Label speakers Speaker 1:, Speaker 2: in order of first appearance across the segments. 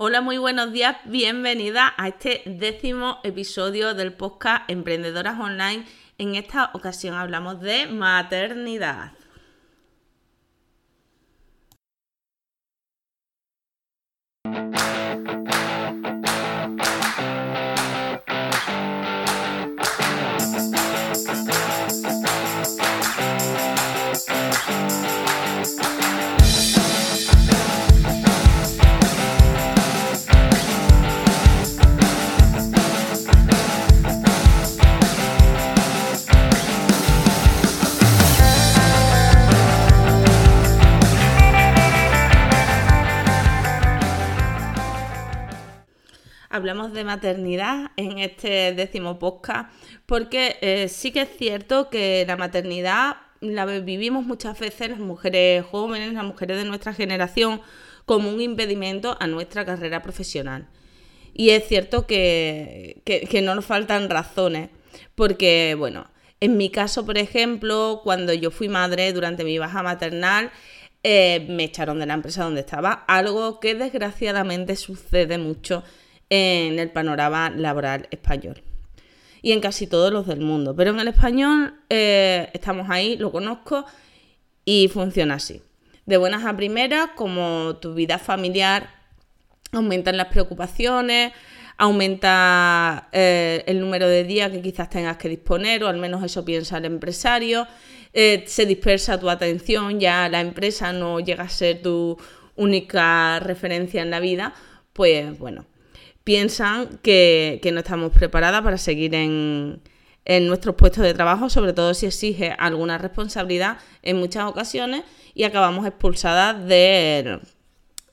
Speaker 1: Hola, muy buenos días, bienvenida a este décimo episodio del podcast Emprendedoras Online. En esta ocasión hablamos de maternidad. Hablamos de maternidad en este décimo podcast, porque eh, sí que es cierto que la maternidad la vivimos muchas veces las mujeres jóvenes, las mujeres de nuestra generación, como un impedimento a nuestra carrera profesional. Y es cierto que, no nos faltan razones, porque, bueno, en mi caso, por ejemplo, cuando yo fui madre durante mi baja maternal, eh, me echaron de la empresa donde estaba, algo que desgraciadamente sucede mucho en el panorama laboral español y en casi todos los del mundo. Pero en el español eh, estamos ahí, lo conozco y funciona así. De buenas a primeras, como tu vida familiar aumentan las preocupaciones, aumenta eh, el número de días que quizás tengas que disponer, o al menos eso piensa el empresario, eh, se dispersa tu atención, ya la empresa no llega a ser tu única referencia en la vida, pues bueno, piensan que, no estamos preparadas para seguir en, nuestros puestos de trabajo, sobre todo si exige alguna responsabilidad en muchas ocasiones y acabamos expulsadas del,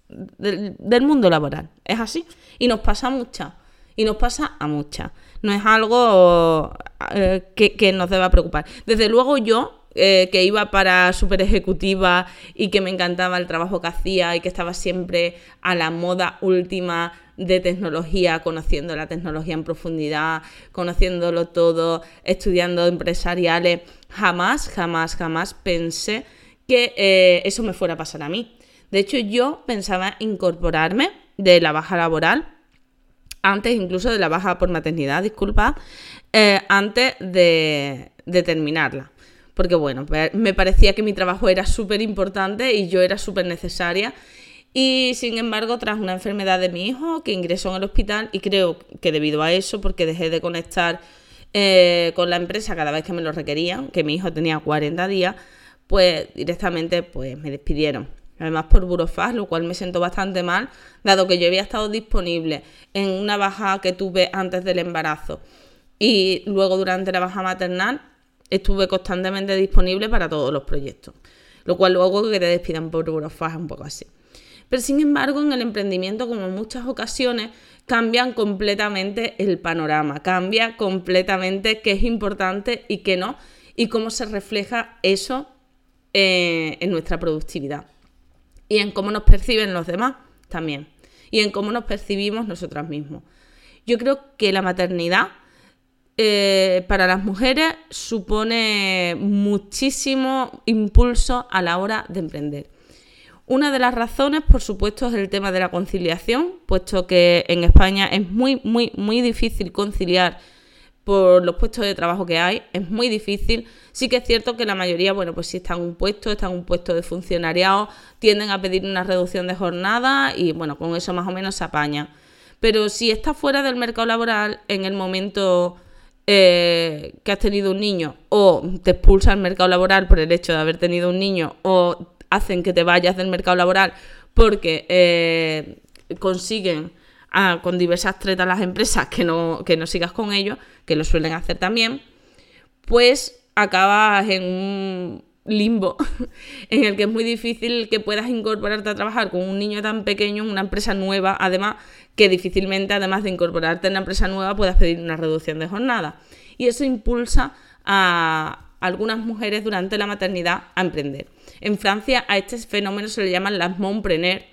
Speaker 1: del, mundo laboral. Es así. Y nos pasa a muchas. Y nos pasa a muchas. No es algo eh, que, nos deba preocupar. Desde luego yo, eh, que iba para super ejecutiva y que me encantaba el trabajo que hacía y que estaba siempre a la moda última de tecnología, conociendo la tecnología en profundidad, conociéndolo todo, estudiando empresariales, jamás, jamás, jamás pensé que eh, eso me fuera a pasar a mí. De hecho, yo pensaba incorporarme de la baja laboral, antes incluso de la baja por maternidad, disculpa, eh, antes de, de terminarla porque bueno, me parecía que mi trabajo era súper importante y yo era súper necesaria y sin embargo, tras una enfermedad de mi hijo que ingresó en el hospital, y creo que debido a eso, porque dejé de conectar eh, con la empresa cada vez que me lo requerían, que mi hijo tenía 40 días, pues directamente pues, me despidieron. Además por burofaz, lo cual me siento bastante mal, dado que yo había estado disponible en una baja que tuve antes del embarazo y luego durante la baja maternal estuve constantemente disponible para todos los proyectos. Lo cual luego que te despidan por burofaz es un poco así. Pero sin embargo, en el emprendimiento, como en muchas ocasiones, cambian completamente el panorama, cambia completamente qué es importante y qué no, y cómo se refleja eso eh, en nuestra productividad. Y en cómo nos perciben los demás también. Y en cómo nos percibimos nosotras mismos. Yo creo que la maternidad eh, para las mujeres supone muchísimo impulso a la hora de emprender. Una de las razones, por supuesto, es el tema de la conciliación, puesto que en España es muy, muy, muy difícil conciliar por los puestos de trabajo que hay, es muy difícil. Sí que es cierto que la mayoría, bueno, pues si están en un puesto, están en un puesto de funcionariado, tienden a pedir una reducción de jornada y bueno, con eso más o menos se apaña. Pero si estás fuera del mercado laboral en el momento eh, que has tenido un niño o te expulsa al mercado laboral por el hecho de haber tenido un niño o hacen que te vayas del mercado laboral porque eh, consiguen ah, con diversas tretas las empresas que no, que no sigas con ellos, que lo suelen hacer también, pues acabas en un limbo en el que es muy difícil que puedas incorporarte a trabajar con un niño tan pequeño en una empresa nueva, además que difícilmente, además de incorporarte en una empresa nueva, puedas pedir una reducción de jornada. Y eso impulsa a, algunas mujeres durante la maternidad a emprender. En Francia a este fenómeno se le llaman las mompreneurs,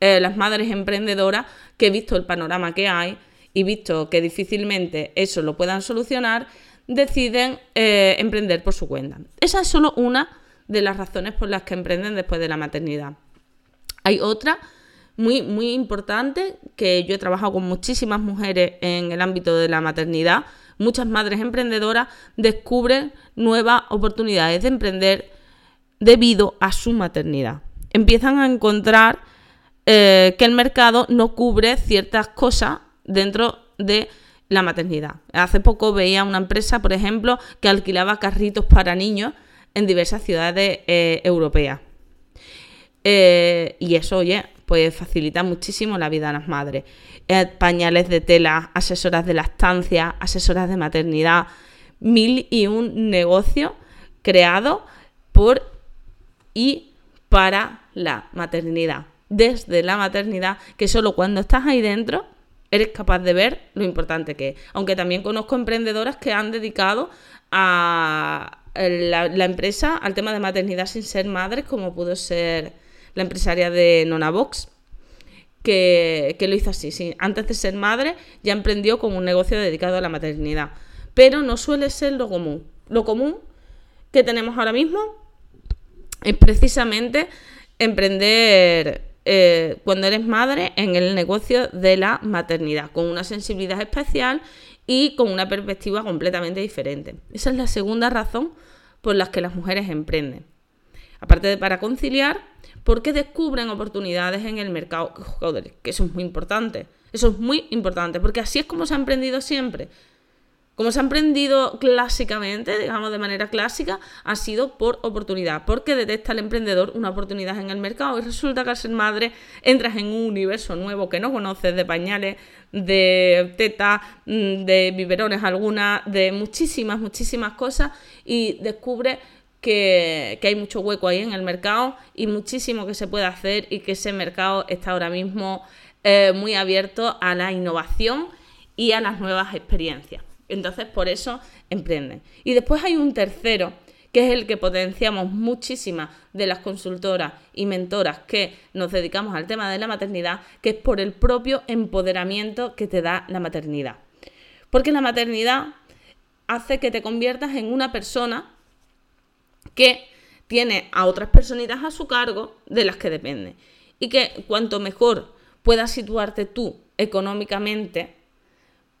Speaker 1: eh, las madres emprendedoras que visto el panorama que hay y visto que difícilmente eso lo puedan solucionar, deciden eh, emprender por su cuenta. Esa es solo una de las razones por las que emprenden después de la maternidad. Hay otra muy, muy importante, que yo he trabajado con muchísimas mujeres en el ámbito de la maternidad, muchas madres emprendedoras descubren nuevas oportunidades de emprender debido a su maternidad. Empiezan a encontrar eh, que el mercado no cubre ciertas cosas dentro de la maternidad. Hace poco veía una empresa, por ejemplo, que alquilaba carritos para niños en diversas ciudades eh, europeas. Eh, y eso, oye, pues facilita muchísimo la vida a las madres. Eh, pañales de tela, asesoras de lactancia, asesoras de maternidad, mil y un negocio creado por y para la maternidad. Desde la maternidad, que solo cuando estás ahí dentro eres capaz de ver lo importante que es. Aunque también conozco emprendedoras que han dedicado a la, empresa al tema de maternidad sin ser madres, como pudo ser la empresaria de Nonavox, que, que lo hizo así. Sí. Antes de ser madre, ya emprendió con un negocio dedicado a la maternidad. Pero no suele ser lo común. Lo común que tenemos ahora mismo es precisamente emprender eh, cuando eres madre en el negocio de la maternidad, con una sensibilidad especial y con una perspectiva completamente diferente. Esa es la segunda razón por la que las mujeres emprenden. Aparte de para conciliar, porque descubren oportunidades en el mercado. Que eso es muy importante. Eso es muy importante, porque así es como se ha emprendido siempre. Como se ha emprendido clásicamente, digamos de manera clásica, ha sido por oportunidad, porque detecta el emprendedor una oportunidad en el mercado y resulta que al ser madre entras en un universo nuevo que no conoces de pañales, de tetas, mm, de biberones algunas, de muchísimas, muchísimas cosas y descubres que, hay mucho hueco ahí en el mercado y muchísimo que se puede hacer y que ese mercado está ahora mismo eh, muy abierto a la innovación y a las nuevas experiencias. Entonces, por eso emprenden. Y después hay un tercero, que es el que potenciamos muchísimas de las consultoras y mentoras que nos dedicamos al tema de la maternidad, que es por el propio empoderamiento que te da la maternidad. Porque la maternidad hace que te conviertas en una persona que tiene a otras personitas a su cargo de las que depende. Y que cuanto mejor puedas situarte tú económicamente,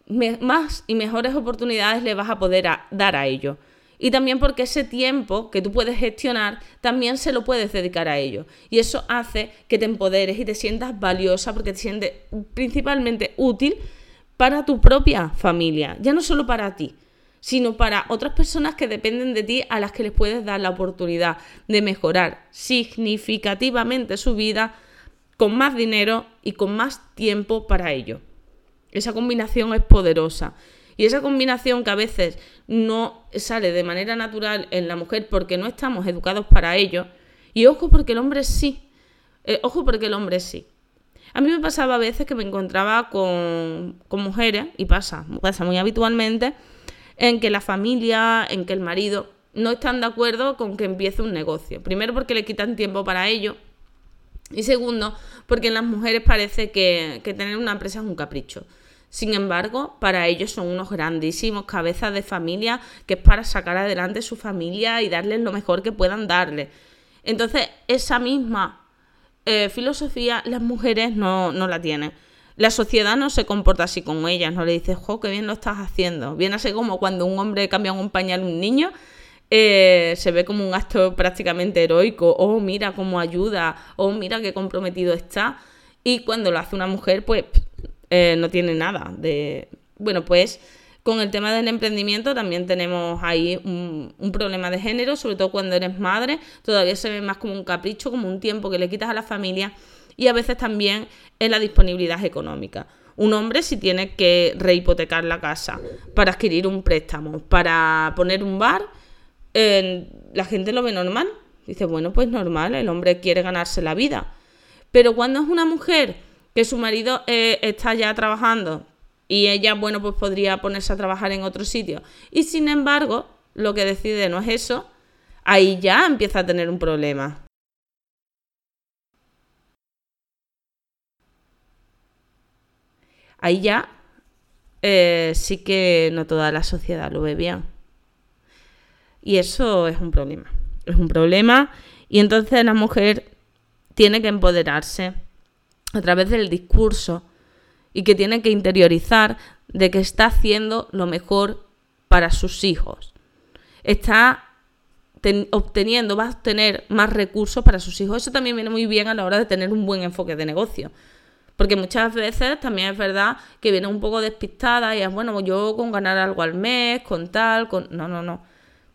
Speaker 1: más y mejores oportunidades le vas a poder dar a ello. Y también porque ese tiempo que tú puedes gestionar, también se lo puedes dedicar a ello. Y eso hace que te empoderes y te sientas valiosa porque te sientes principalmente útil para tu propia familia, ya no solo para ti, sino para otras personas que dependen de ti a las que les puedes dar la oportunidad de mejorar significativamente su vida con más dinero y con más tiempo para ello. Esa combinación es poderosa. Y esa combinación que a veces no sale de manera natural en la mujer porque no estamos educados para ello. Y ojo porque el hombre sí. Eh, ojo porque el hombre sí. A mí me pasaba a veces que me encontraba con, con mujeres, y pasa, pasa muy habitualmente, en que la familia, en que el marido no están de acuerdo con que empiece un negocio. Primero porque le quitan tiempo para ello y segundo porque en las mujeres parece que, tener una empresa es un capricho. Sin embargo, para ellos son unos grandísimos cabezas de familia que es para sacar adelante su familia y darles lo mejor que puedan darle. Entonces, esa misma eh, filosofía las mujeres no, no la tienen. La sociedad no se comporta así con ellas, no le dices, jo, qué bien lo estás haciendo. Viene así como cuando un hombre cambia un pañal a un niño, eh, se ve como un acto prácticamente heroico, oh, mira cómo ayuda, oh, mira qué comprometido está. Y cuando lo hace una mujer, pues eh, no tiene nada de... Bueno, pues con el tema del emprendimiento también tenemos ahí un, problema de género, sobre todo cuando eres madre, todavía se ve más como un capricho, como un tiempo que le quitas a la familia y a veces también en la disponibilidad económica. Un hombre si tiene que rehipotecar la casa para adquirir un préstamo, para poner un bar, la gente lo ve normal. Dice, bueno, pues normal, el hombre quiere ganarse la vida. Pero cuando es una mujer que su marido eh, está ya trabajando y ella, bueno, pues podría ponerse a trabajar en otro sitio y sin embargo lo que decide no es eso, ahí ya empieza a tener un problema. ahí ya eh, sí que no toda la sociedad lo ve bien. Y eso es un problema. Es un problema y entonces la mujer tiene que empoderarse a través del discurso y que tiene que interiorizar de que está haciendo lo mejor para sus hijos. Está obteniendo, va a obtener más recursos para sus hijos. Eso también viene muy bien a la hora de tener un buen enfoque de negocio. Porque muchas veces también es verdad que viene un poco despistada y es, bueno, yo con ganar algo al mes, con tal, con... No, no, no.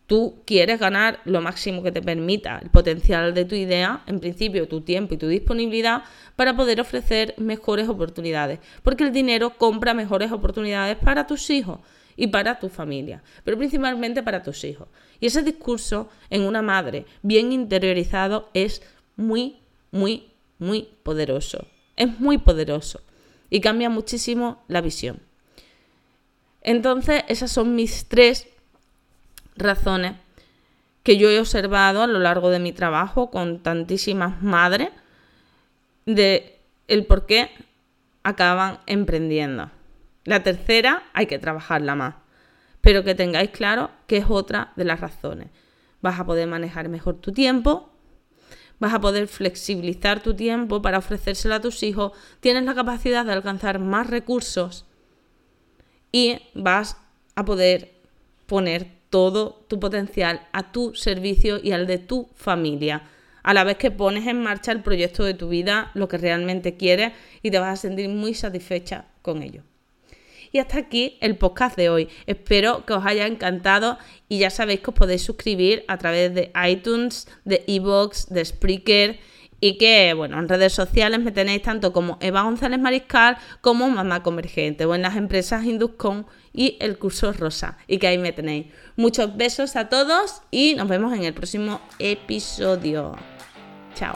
Speaker 1: Tú quieres ganar lo máximo que te permita el potencial de tu idea, en principio tu tiempo y tu disponibilidad, para poder ofrecer mejores oportunidades. Porque el dinero compra mejores oportunidades para tus hijos y para tu familia, pero principalmente para tus hijos. Y ese discurso en una madre bien interiorizado es muy, muy, muy poderoso. Es muy poderoso y cambia muchísimo la visión. Entonces, esas son mis tres razones que yo he observado a lo largo de mi trabajo con tantísimas madres de el por qué acaban emprendiendo. La tercera hay que trabajarla más, pero que tengáis claro que es otra de las razones. Vas a poder manejar mejor tu tiempo, vas a poder flexibilizar tu tiempo para ofrecérselo a tus hijos, tienes la capacidad de alcanzar más recursos y vas a poder poner todo tu potencial a tu servicio y al de tu familia. A la vez que pones en marcha el proyecto de tu vida, lo que realmente quieres y te vas a sentir muy satisfecha con ello. Y hasta aquí el podcast de hoy. Espero que os haya encantado y ya sabéis que os podéis suscribir a través de iTunes, de Evox, de Spreaker y que, bueno, en redes sociales me tenéis tanto como Eva González Mariscal como Mamá Convergente o en las empresas Induscon y el curso Rosa y que ahí me tenéis. Muchos besos a todos y nos vemos en el próximo episodio. Chao.